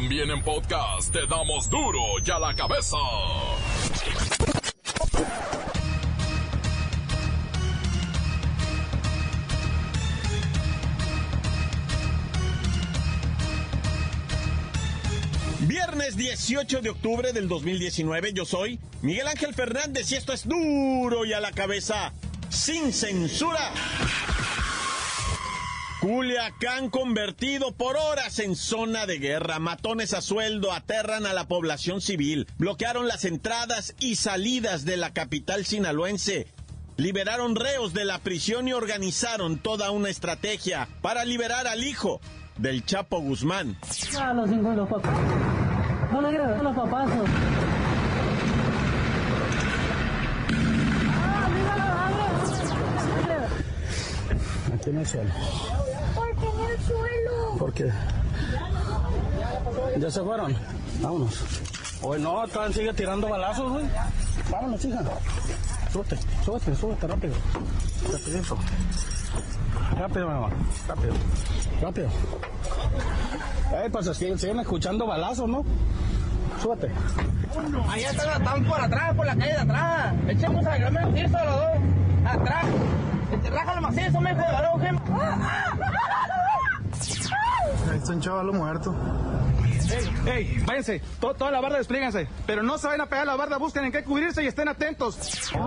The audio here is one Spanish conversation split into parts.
También en podcast te damos duro y a la cabeza. Viernes 18 de octubre del 2019, yo soy Miguel Ángel Fernández y esto es duro y a la cabeza, sin censura. Culiacán convertido por horas en zona de guerra. Matones a sueldo aterran a la población civil. Bloquearon las entradas y salidas de la capital sinaloense. Liberaron reos de la prisión y organizaron toda una estrategia para liberar al hijo del Chapo Guzmán. Ah, los cinco los papás. No le creas, los papás. Ah, mira, abre. Aquí en el suelo. ¿Por qué en el suelo? Porque ya se fueron. Vámonos. Hoy no, todavía sigue tirando balazos, güey. Vámonos, hija. Súbete, súbete, súbete rápido. Rapidito. Rápido, mi mamá. Rápido. Rápido. Eh, pues siguen escuchando balazos, ¿no? Súbete. Allá están, están por atrás, por la calle de atrás. Echemos a la el piso los dos. Atrás. Este, rájalo macizo, me de balón, gem. Ahí está un chavalo muerto. ¡Ey, ey! Váyanse, To- toda la barda desplíganse. Pero no se vayan a pegar la barda, busquen en qué cubrirse y estén atentos. Se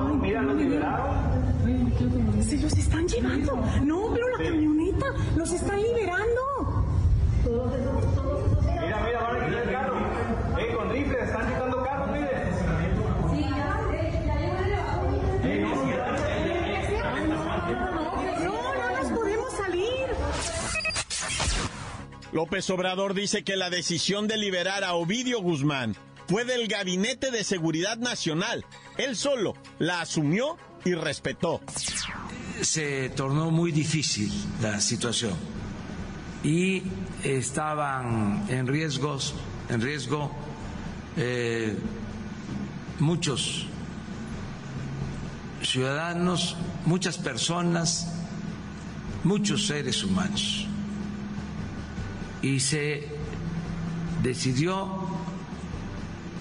los están llevando. No, pero la camioneta los están liberando. López Obrador dice que la decisión de liberar a Ovidio Guzmán fue del Gabinete de Seguridad Nacional. Él solo la asumió y respetó. se tornó muy difícil la situación y estaban en riesgos, en riesgo eh, muchos ciudadanos, muchas personas, muchos seres humanos. Y se decidió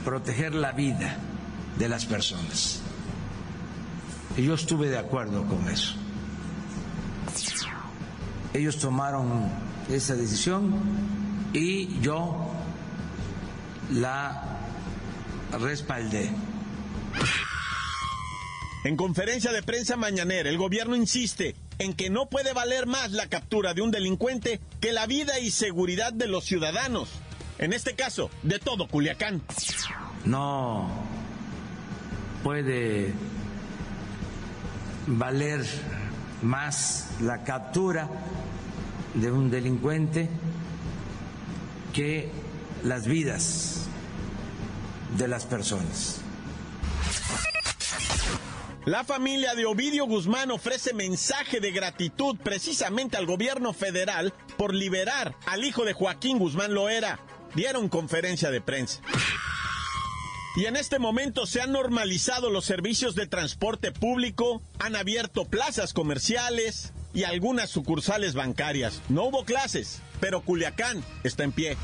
proteger la vida de las personas. Y yo estuve de acuerdo con eso. Ellos tomaron esa decisión y yo la respaldé. En conferencia de prensa mañanera, el gobierno insiste en que no puede valer más la captura de un delincuente que la vida y seguridad de los ciudadanos. En este caso, de todo Culiacán. No puede valer más la captura de un delincuente que las vidas de las personas. La familia de Ovidio Guzmán ofrece mensaje de gratitud precisamente al gobierno federal por liberar al hijo de Joaquín Guzmán Loera. Dieron conferencia de prensa. Y en este momento se han normalizado los servicios de transporte público, han abierto plazas comerciales y algunas sucursales bancarias. No hubo clases, pero Culiacán está en pie.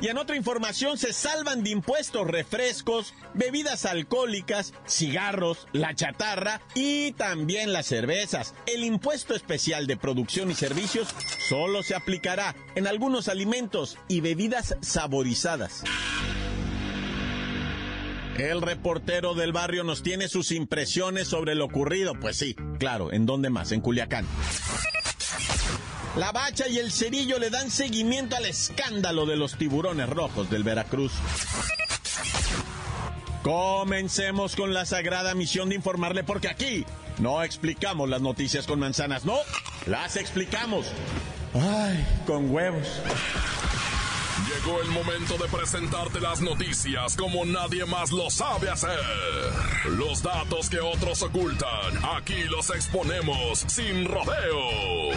Y en otra información se salvan de impuestos refrescos, bebidas alcohólicas, cigarros, la chatarra y también las cervezas. El impuesto especial de producción y servicios solo se aplicará en algunos alimentos y bebidas saborizadas. El reportero del barrio nos tiene sus impresiones sobre lo ocurrido. Pues sí, claro, ¿en dónde más? En Culiacán. La Bacha y el Cerillo le dan seguimiento al escándalo de los tiburones rojos del Veracruz. Comencemos con la sagrada misión de informarle porque aquí no explicamos las noticias con manzanas, no, las explicamos. Ay, con huevos. Llegó el momento de presentarte las noticias como nadie más lo sabe hacer. Los datos que otros ocultan, aquí los exponemos sin rodeos.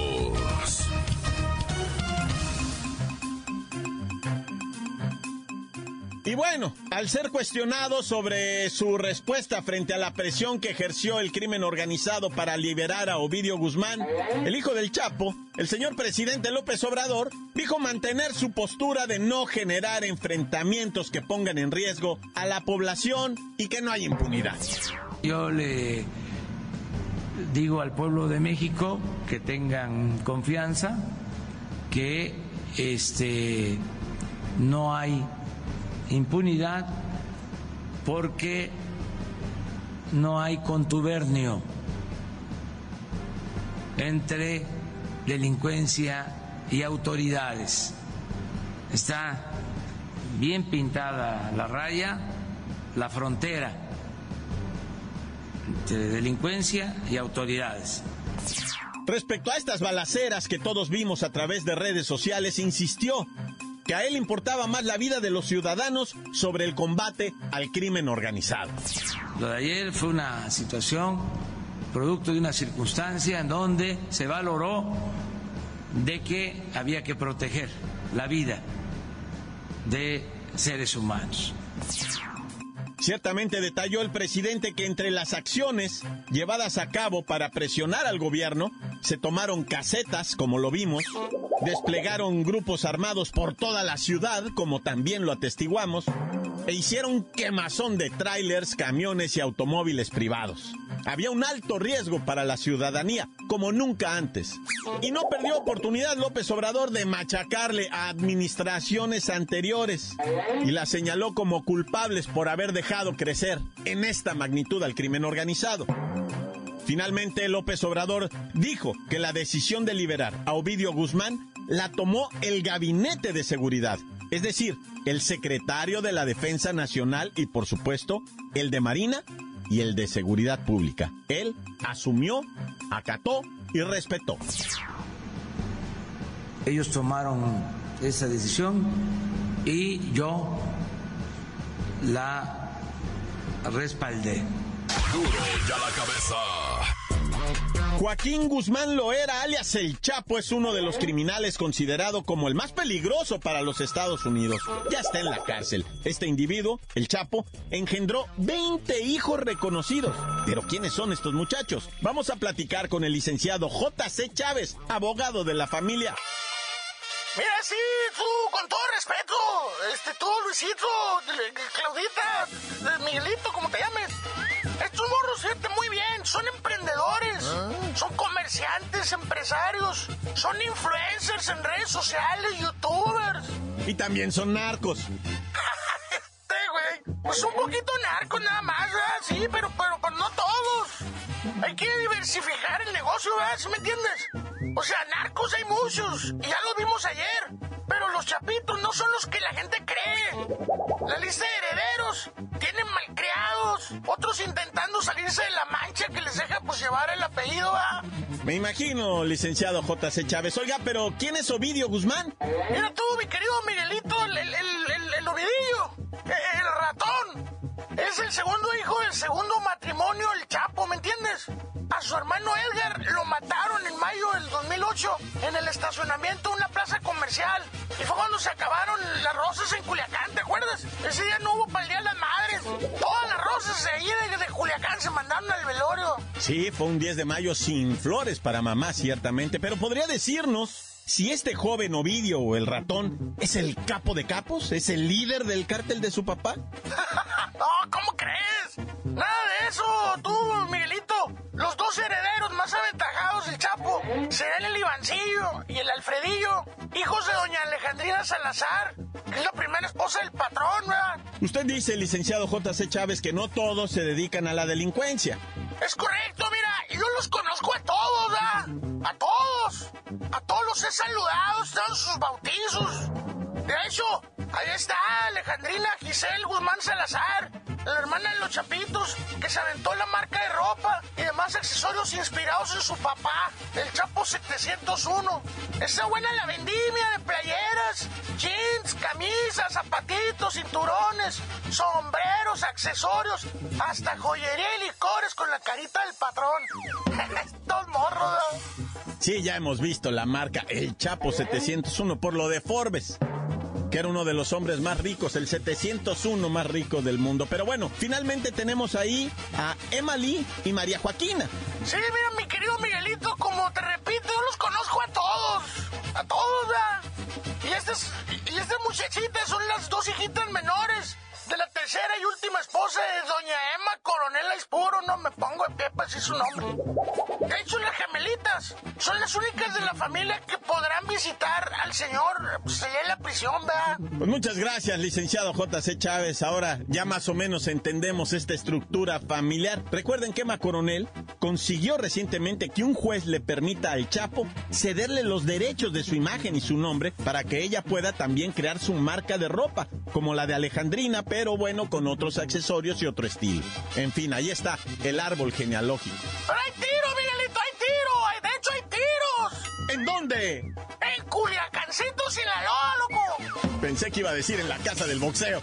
Y bueno, al ser cuestionado sobre su respuesta frente a la presión que ejerció el crimen organizado para liberar a Ovidio Guzmán, el hijo del Chapo, el señor presidente López Obrador dijo mantener su postura de no generar enfrentamientos que pongan en riesgo a la población y que no hay impunidad. Yo le digo al pueblo de México que tengan confianza, que este no hay impunidad porque no hay contubernio entre delincuencia y autoridades. Está bien pintada la raya, la frontera entre delincuencia y autoridades. Respecto a estas balaceras que todos vimos a través de redes sociales, insistió a él importaba más la vida de los ciudadanos sobre el combate al crimen organizado. Lo de ayer fue una situación producto de una circunstancia en donde se valoró de que había que proteger la vida de seres humanos. Ciertamente detalló el presidente que entre las acciones llevadas a cabo para presionar al gobierno se tomaron casetas, como lo vimos, desplegaron grupos armados por toda la ciudad, como también lo atestiguamos, e hicieron quemazón de trailers, camiones y automóviles privados. Había un alto riesgo para la ciudadanía, como nunca antes. Y no perdió oportunidad López Obrador de machacarle a administraciones anteriores y la señaló como culpables por haber dejado crecer en esta magnitud al crimen organizado. Finalmente, López Obrador dijo que la decisión de liberar a Ovidio Guzmán la tomó el Gabinete de Seguridad, es decir, el secretario de la Defensa Nacional y, por supuesto, el de Marina y el de Seguridad Pública. Él asumió, acató y respetó. Ellos tomaron esa decisión y yo la respaldé. Duro ya la cabeza. Joaquín Guzmán Loera, alias El Chapo, es uno de los criminales considerado como el más peligroso para los Estados Unidos. Ya está en la cárcel. Este individuo, El Chapo, engendró 20 hijos reconocidos. Pero ¿quiénes son estos muchachos? Vamos a platicar con el licenciado J.C. Chávez, abogado de la familia. Mira, sí, tú, con todo respeto, este, tú, Luisito, Claudita, Miguelito, como te llames. Estos morros, fíjate muy bien, son emprendedores, son comerciantes, empresarios, son influencers en redes sociales, youtubers. Y también son narcos. Este, güey, pues un poquito narcos nada más, ¿verdad? Sí, pero, pero, pero no todos. Hay que diversificar el negocio, ¿verdad? ¿Sí me entiendes? O sea, narcos hay muchos, y ya lo vimos ayer. Pero los chapitos no son los que la gente cree. La lista de herederos tienen malcriados, otros intentando salirse de la mancha que les deja pues llevar el apellido, ¿ah? Me imagino, licenciado J.C. Chávez. Oiga, pero ¿quién es Ovidio Guzmán? Mira tú, mi querido Miguelito, el, el, el, el, el Ovidillo, el, el ratón. Es el segundo hijo del segundo matrimonio del Chapo, ¿me entiendes? A su hermano Edgar lo mataron en mayo del 2008 en el estacionamiento de una plaza comercial. Y fue cuando se acabaron las rosas en Culiacán, ¿te acuerdas? Ese día no hubo para el Día de las Madres. Todas las rosas de ahí de, de Culiacán se mandaron al velorio. Sí, fue un 10 de mayo sin flores para mamá, ciertamente. Pero podría decirnos si este joven Ovidio o el ratón es el capo de capos, es el líder del cártel de su papá. no, ¿cómo crees? Nada de eso, tú, Miguelito. Los dos herederos más aventajados del Chapo serán el Ivancillo y el Alfredillo, hijos de doña Alejandrina Salazar, que es la primera esposa del patrón, ¿verdad? Usted dice, licenciado J.C. Chávez, que no todos se dedican a la delincuencia. Es correcto, mira, yo los conozco a todos, ¿verdad? A todos. A todos los he saludado, están sus bautizos. De hecho, ahí está Alejandrina Giselle Guzmán Salazar, la hermana de los Chapitos, que se aventó la marca de ropa y demás accesorios inspirados en su papá, el Chapo 701. Esa buena la vendimia de playeras, jeans, camisas, zapatitos, cinturones, sombreros, accesorios, hasta joyería y licores con la carita del patrón. Estos morros. Sí, ya hemos visto la marca El Chapo 701 por lo de Forbes. Que era uno de los hombres más ricos, el 701 más rico del mundo. Pero bueno, finalmente tenemos ahí a Emma Lee y María Joaquina. Sí, mira, mi querido Miguelito, como te repito, yo los conozco a todos. A todos, ¿verdad? Y estas, y estas muchachitas son las dos hijitas menores de la tercera y última esposa de doña Emma Coronel Aispuro, no me pongo de pie para decir su nombre. Gemelitas son las únicas de la familia que podrán visitar al señor pues, allá en la prisión, ¿verdad? Pues muchas gracias, licenciado J.C. Chávez. Ahora ya más o menos entendemos esta estructura familiar. Recuerden que Emma Coronel consiguió recientemente que un juez le permita al Chapo cederle los derechos de su imagen y su nombre para que ella pueda también crear su marca de ropa, como la de Alejandrina, pero bueno, con otros accesorios y otro estilo. En fin, ahí está el árbol genealógico. Hay tiro, Miguelito, hay tiro. Hay- De hecho, hay tiros. ¿En dónde? En Culiacancito, Sinaloa, loco. Pensé que iba a decir en la casa del boxeo.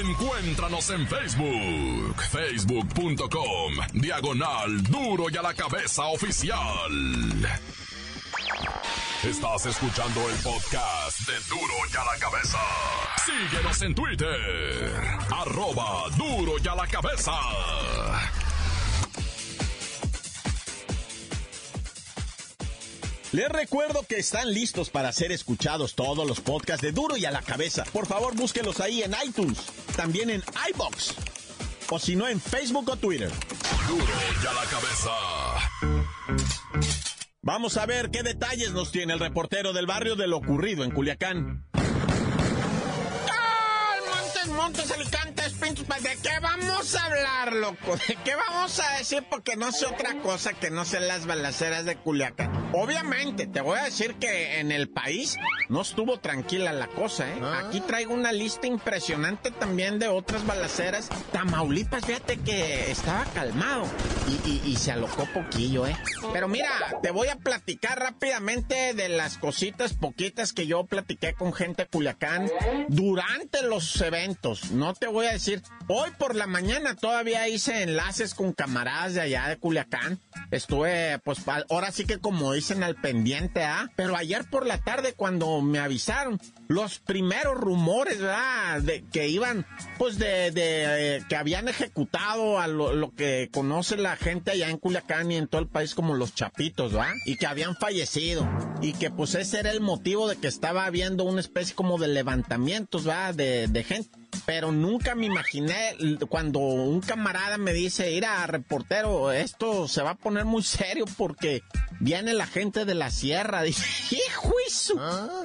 Encuéntranos en Facebook, facebook.com, diagonal duro y a la cabeza oficial. Estás escuchando el podcast de duro y a la cabeza. Síguenos en Twitter, arroba duro y a la cabeza. Les recuerdo que están listos para ser escuchados todos los podcasts de Duro y a la cabeza. Por favor, búsquenlos ahí en iTunes, también en iBox, o si no en Facebook o Twitter. Duro y a la cabeza. Vamos a ver qué detalles nos tiene el reportero del barrio de lo ocurrido en Culiacán. ¡Ay, Montes, Montes, Alicantes, Pintos! ¿De qué vamos a hablar, loco? ¿De qué vamos a decir? Porque no sé otra cosa que no sé las balaceras de Culiacán. Obviamente, te voy a decir que en el país no estuvo tranquila la cosa, ¿eh? Aquí traigo una lista impresionante también de otras balaceras. Tamaulipas, fíjate que estaba calmado y, y- y se alocó poquillo, ¿eh? Pero mira, te voy a platicar rápidamente de las cositas poquitas que yo platiqué con gente de Culiacán durante los eventos. No te voy a decir, hoy por la mañana todavía hice enlaces con camaradas de allá de Culiacán. Estuve, pues, ahora sí que como dicen al pendiente, ¿ah? Pero ayer por la tarde cuando me avisaron los primeros rumores, ¿verdad? De que iban, pues, de, eh, que habían ejecutado a lo, lo que conoce la gente allá en Culiacán y en todo el país como los chapitos, ¿verdad? Y que habían fallecido. Y que, pues, ese era el motivo de que estaba habiendo una especie como de levantamientos, ¿verdad? De, de gente. Pero nunca me imaginé cuando un camarada me dice, mira, reportero, esto se va a poner muy serio porque viene la gente de la sierra. Dice, hijo su-".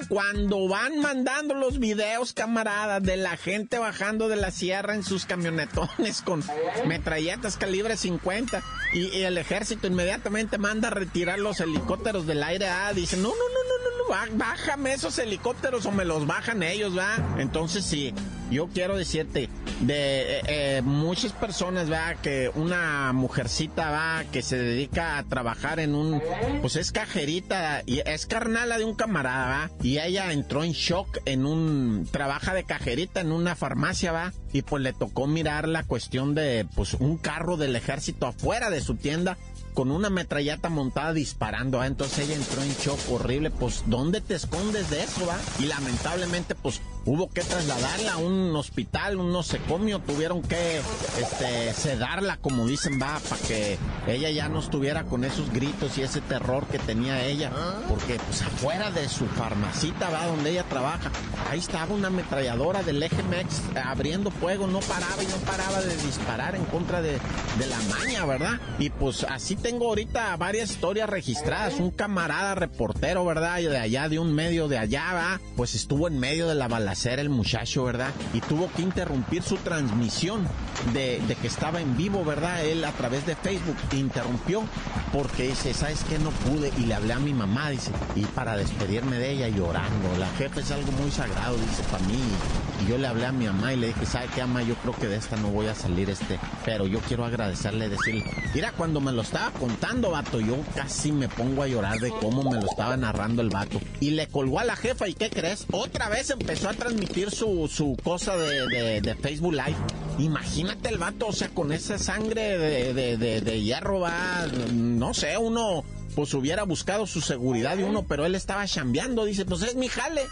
Cuando van mandando los videos, camaradas, de la gente bajando de la sierra en sus camionetones con metralletas calibre 50 y, y el ejército inmediatamente manda a retirar los helicópteros del aire. Ah, dice, no, no, no, no, bájame esos helicópteros o me los bajan ellos, ¿va? Entonces sí, yo quiero decirte, de eh, eh, muchas personas, ¿va? Que una mujercita, ¿va? Que se dedica a trabajar en un, pues es cajerita y es carnala de un camarada, ¿va? Y ella entró en shock en un, trabaja de cajerita en una farmacia, ¿va? Y pues le tocó mirar la cuestión de, pues un carro del ejército afuera de su tienda con una metralleta montada disparando, ¿va? entonces ella entró en shock horrible, pues ¿dónde te escondes de eso, va? Y lamentablemente pues hubo que trasladarla a un hospital, un nosocomio, tuvieron que este sedarla como dicen, va, para que ella ya no estuviera con esos gritos y ese terror que tenía ella, porque pues afuera de su farmacita, va, donde ella trabaja, ahí estaba una ametralladora del EGMX abriendo fuego, no paraba y no paraba de disparar en contra de, la maña, ¿verdad? Y pues así tengo ahorita varias historias registradas. Un camarada reportero, ¿verdad? De allá, de un medio de allá, ¿va? Pues estuvo en medio de la balacera el muchacho, ¿verdad? Y tuvo que interrumpir su transmisión de, de que estaba en vivo, ¿verdad? Él a través de Facebook interrumpió porque dice, ¿sabes qué? No pude. Y le hablé a mi mamá, dice, y para despedirme de ella llorando. La jefa es algo muy sagrado, dice, para mí. Y yo le hablé a mi mamá y le dije, ¿sabe qué, ama? Yo creo que de esta no voy a salir este, pero yo quiero agradecerle, decirle, mira, cuando me lo estaba contando, vato, yo casi me pongo a llorar de cómo me lo estaba narrando el vato. Y le colgó a la jefa, ¿y qué crees? Otra vez empezó a transmitir su, su cosa de, de- Facebook Live. Imagínate el vato, o sea, con esa sangre de, de- hierro, no sé, uno pues hubiera buscado su seguridad de uno, pero él estaba chambeando, dice, pues es mi jale.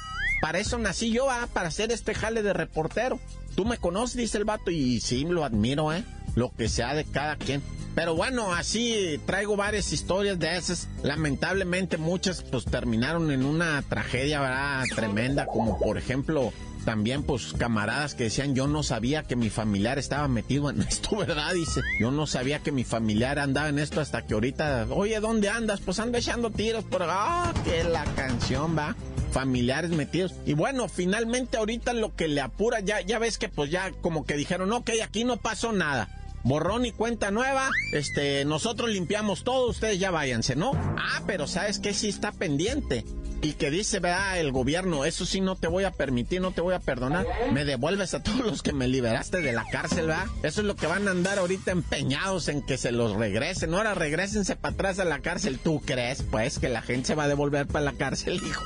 para eso nací yo, ah, para hacer este jale de reportero. Tú me conoces, dice el vato, y sí, lo admiro, ¿eh? Lo que sea de cada quien. Pero bueno, así traigo varias historias de esas. Lamentablemente muchas pues terminaron en una tragedia, ¿verdad? Tremenda, como por ejemplo también pues camaradas que decían yo no sabía que mi familiar estaba metido en esto, ¿verdad? Dice, yo no sabía que mi familiar andaba en esto hasta que ahorita, oye, ¿dónde andas? Pues ando echando tiros por... Ah, que la canción va familiares metidos. Y bueno, finalmente ahorita lo que le apura, ya, ya ves que pues ya como que dijeron, ok, aquí no pasó nada. Borrón y cuenta nueva, este, nosotros limpiamos todo, ustedes ya váyanse, ¿no? Ah, pero ¿sabes qué? Sí está pendiente y que dice, vea, el gobierno, eso sí no te voy a permitir, no te voy a perdonar, me devuelves a todos los que me liberaste de la cárcel, ¿verdad? Eso es lo que van a andar ahorita empeñados en que se los regresen. Ahora regresense para atrás a la cárcel. ¿Tú crees, pues, que la gente se va a devolver para la cárcel, hijo?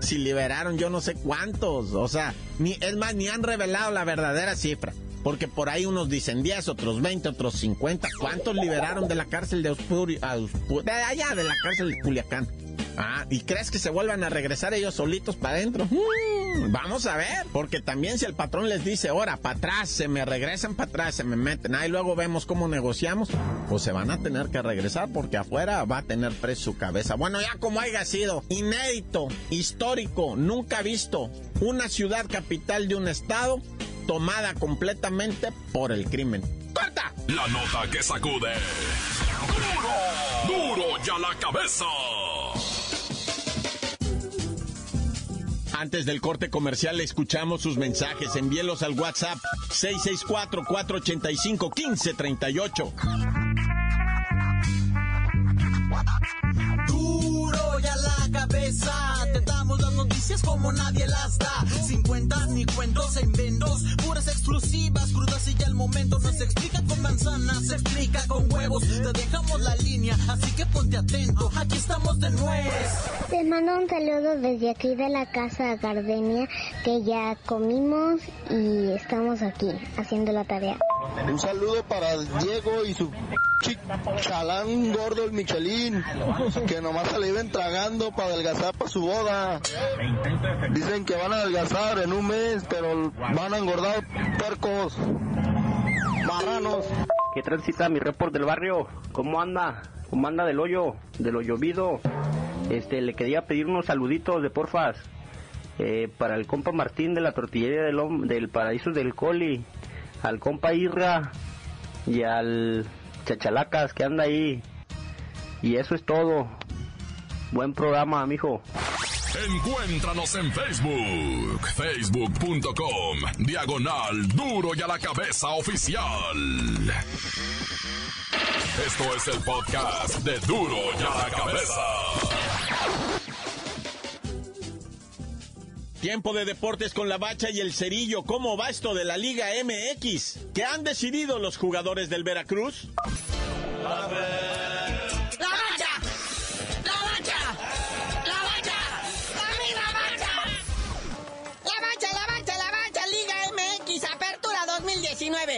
Si liberaron yo no sé cuántos, o sea, ni, es más, ni han revelado la verdadera cifra. Porque por ahí unos dicen 10, otros 20, otros 50. ¿Cuántos liberaron de la cárcel de Ospurio? De allá, de la cárcel de Culiacán. Ah, ¿y crees que se vuelvan a regresar ellos solitos para adentro? Mm, vamos a ver, porque también si el patrón les dice, ahora, para atrás, se me regresan para atrás, se me meten, ahí luego vemos cómo negociamos, pues se van a tener que regresar porque afuera va a tener preso su cabeza. Bueno, ya como haya sido, inédito, histórico, nunca visto, una ciudad capital de un estado tomada completamente por el crimen. ¡Corta! La nota que sacude. ¡Duro! ¡Duro ya la cabeza! Antes del corte comercial escuchamos sus mensajes. Envíelos al WhatsApp 664-485-1538. Como nadie las da. Sin cuentas ni cuentos en vendos, puras exclusivas, crudas y ya el momento no se explica con manzanas, se explica con huevos. Te dejamos la línea, así que ponte atento, aquí estamos de nuez. Les mando un saludo desde aquí de la casa Gardenia, que ya comimos y estamos aquí haciendo la tarea. Un saludo para Diego y su chalán gordo el Michelin, que nomás se le iban tragando para adelgazar para su boda. Dicen que van a adelgazar en un mes, pero van a engordar puercos, marranos. ¿Qué transita mi report del barrio? ¿Cómo anda? ¿Cómo anda del hoyo? De lo llovido. Este, le quería pedir unos saluditos de porfas. eh, para el compa Martín de la tortillería del, del Paraíso del Coli. Al compa Irra. Y al Chachalacas que anda ahí. Y eso es todo. Buen programa, mijo. Encuéntranos en Facebook, facebook.com, diagonal duro y a la cabeza oficial. Esto es el podcast de duro y a la cabeza. Tiempo de deportes con la bacha y el cerillo. ¿Cómo va esto de la Liga MX? ¿Qué han decidido los jugadores del Veracruz?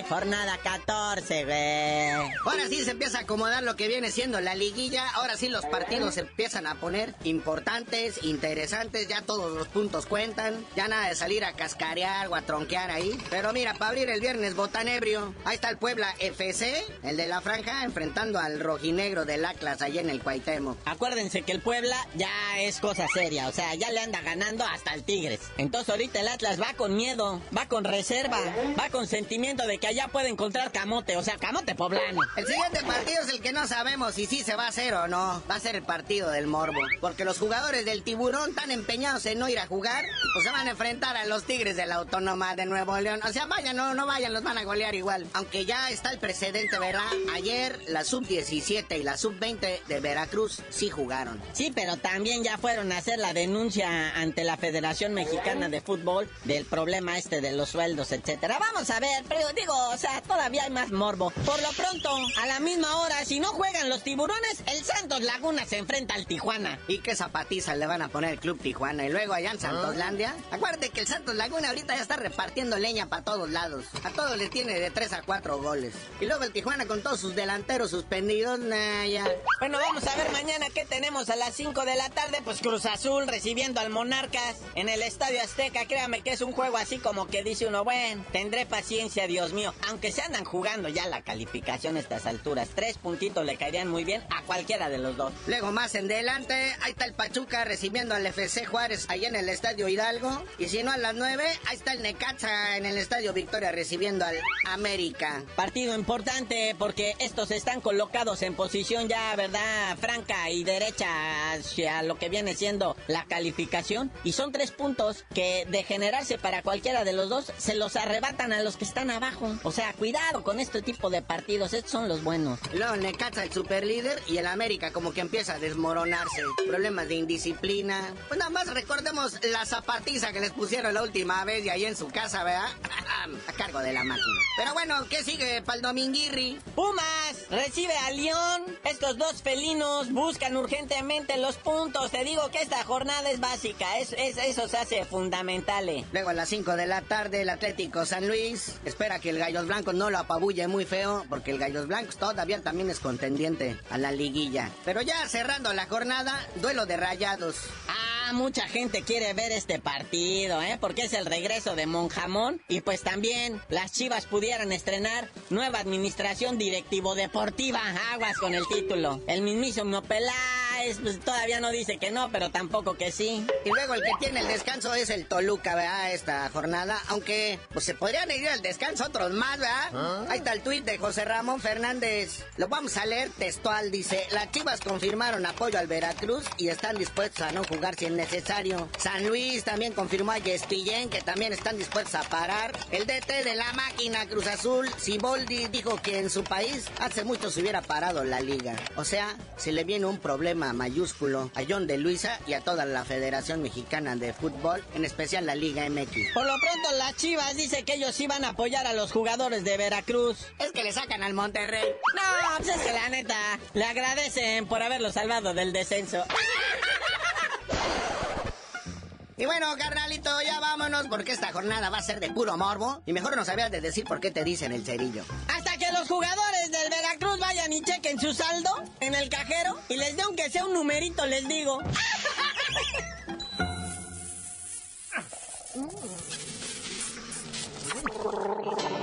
Jornada 14, güey. Ahora sí se empieza a acomodar lo que viene siendo la liguilla. Ahora sí los partidos se empiezan a poner importantes, interesantes. Ya todos los puntos cuentan. Ya nada de salir a cascarear o a tronquear ahí. Pero mira, para abrir el viernes botanebrio. Ahí está el Puebla FC, el de la franja, enfrentando al rojinegro del Atlas allá en el Cuauhtémoc. Acuérdense que el Puebla ya es cosa seria, o sea, ya le anda ganando hasta el Tigres. Entonces ahorita el Atlas va con miedo, va con reserva, va con sentimiento de que allá puede encontrar camote, o sea, camote poblano. El siguiente partido es el que no sabemos si sí se va a hacer o no. Va a ser el partido del morbo. Porque los jugadores del tiburón tan empeñados en no ir a jugar, pues se van a enfrentar a los tigres de la autónoma de Nuevo León. O sea, vayan o no vayan, los van a golear igual. Aunque ya está el precedente, ¿verdad? Ayer la sub-17 y la sub-20 de Veracruz sí jugaron. Sí, pero también ya fueron a hacer la denuncia ante la Federación Mexicana de Fútbol del problema este de los sueldos, etcétera. Vamos a ver, pero digo, o sea, todavía hay más morbo. Por lo pronto, a la misma hora, si no juegan los tiburones, el Santos Laguna se enfrenta al Tijuana. ¿Y qué zapatiza le van a poner el Club Tijuana? Y luego allá en Santoslandia. Acuérdate que el Santos Laguna ahorita ya está repartiendo leña para todos lados. A todos le tiene de 3 a 4 goles. Y luego el Tijuana con todos sus delanteros suspendidos, nah, ya. Bueno, vamos a ver mañana qué tenemos a las 5 de la tarde. Pues Cruz Azul recibiendo al Monarcas en el Estadio Azteca. Créame que es un juego así como que dice uno, bueno, tendré paciencia, Dios mío. Aunque se andan jugando ya la calificación a estas alturas. Tres puntitos le caerían muy bien a cualquiera de los dos. Luego más en delante, ahí está el Pachuca recibiendo al FC Juárez ahí en el Estadio Hidalgo. Y si no a las 9, ahí está el Necaxa en el Estadio Victoria recibiendo al América. Partido importante porque estos están colocados en posición ya, ¿verdad? Franca y derecha hacia lo que viene siendo la calificación. Y son tres puntos que de generarse para cualquiera de los dos se los arrebatan a los que están abajo. O sea, cuidado con este tipo de partidos, estos son los buenos. Luego Necaxa el superlíder y el América como que empieza a desmoronarse. Problemas de indisciplina. Pues nada más recordemos la zapatiza que les pusieron la última vez y ahí en su casa, ¿verdad? a cargo de la máquina. Pero bueno, ¿qué sigue para el Dominguirri? Pumas recibe a León. Estos dos felinos buscan urgentemente los puntos. Te digo que esta jornada es básica. Es, es eso se hace fundamental. eh. Luego a las 5 de la tarde el Atlético San Luis espera que el Gallos Blancos no lo apabulle muy feo porque el Gallos Blancos todavía también es contendiente a la liguilla. Pero ya cerrando la jornada, duelo de rayados. Ah, mucha gente quiere ver este partido, ¿eh? Porque es el regreso de Monjamón. Y pues también las chivas pudieran estrenar nueva administración directivo deportiva. Aguas con el título. El mismísimo Peláez pues, todavía no dice que no, pero tampoco que sí. Y luego el que tiene el descanso es el Toluca, ¿verdad? Esta jornada. Aunque pues se podrían ir al descanso otros más, ¿verdad? Ahí está el tuit de José Ramón Fernández. Lo vamos a leer textual. Dice, las chivas confirmaron apoyo al Veracruz y están dispuestos a no jugar si es necesario. San Luis también confirmó a Yespillén que también están dispuestos a parar. El DT de la máquina Cruz Azul, Siboldi, dijo que en su país hace mucho se hubiera parado la liga. O sea, se le viene un problema mayúsculo a John de Luisa y a toda la Federación Mexicana de Fútbol, en especial la Liga MX. Por lo pronto, las chivas dice que ellos iban a apoyar a los jugadores de Veracruz. Es que le sacan al Monterrey. No, pues es que la neta, le agradecen por haberlo salvado del descenso. Y bueno, carnalito, ya vámonos porque esta jornada va a ser de puro morbo. Y mejor no sabías de decir por qué te dicen el cerillo. Hasta los jugadores del Veracruz vayan y chequen su saldo en el cajero y les dé aunque sea un numerito, les digo.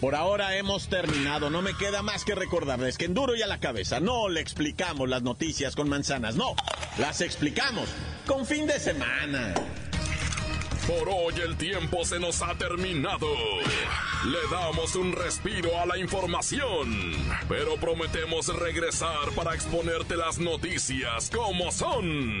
Por ahora hemos terminado. No me queda más que recordarles que en duro y a la cabeza no le explicamos las noticias con manzanas, no. Las explicamos con fin de semana. Por hoy el tiempo se nos ha terminado. Le damos un respiro a la información, pero prometemos regresar para exponerte las noticias como son.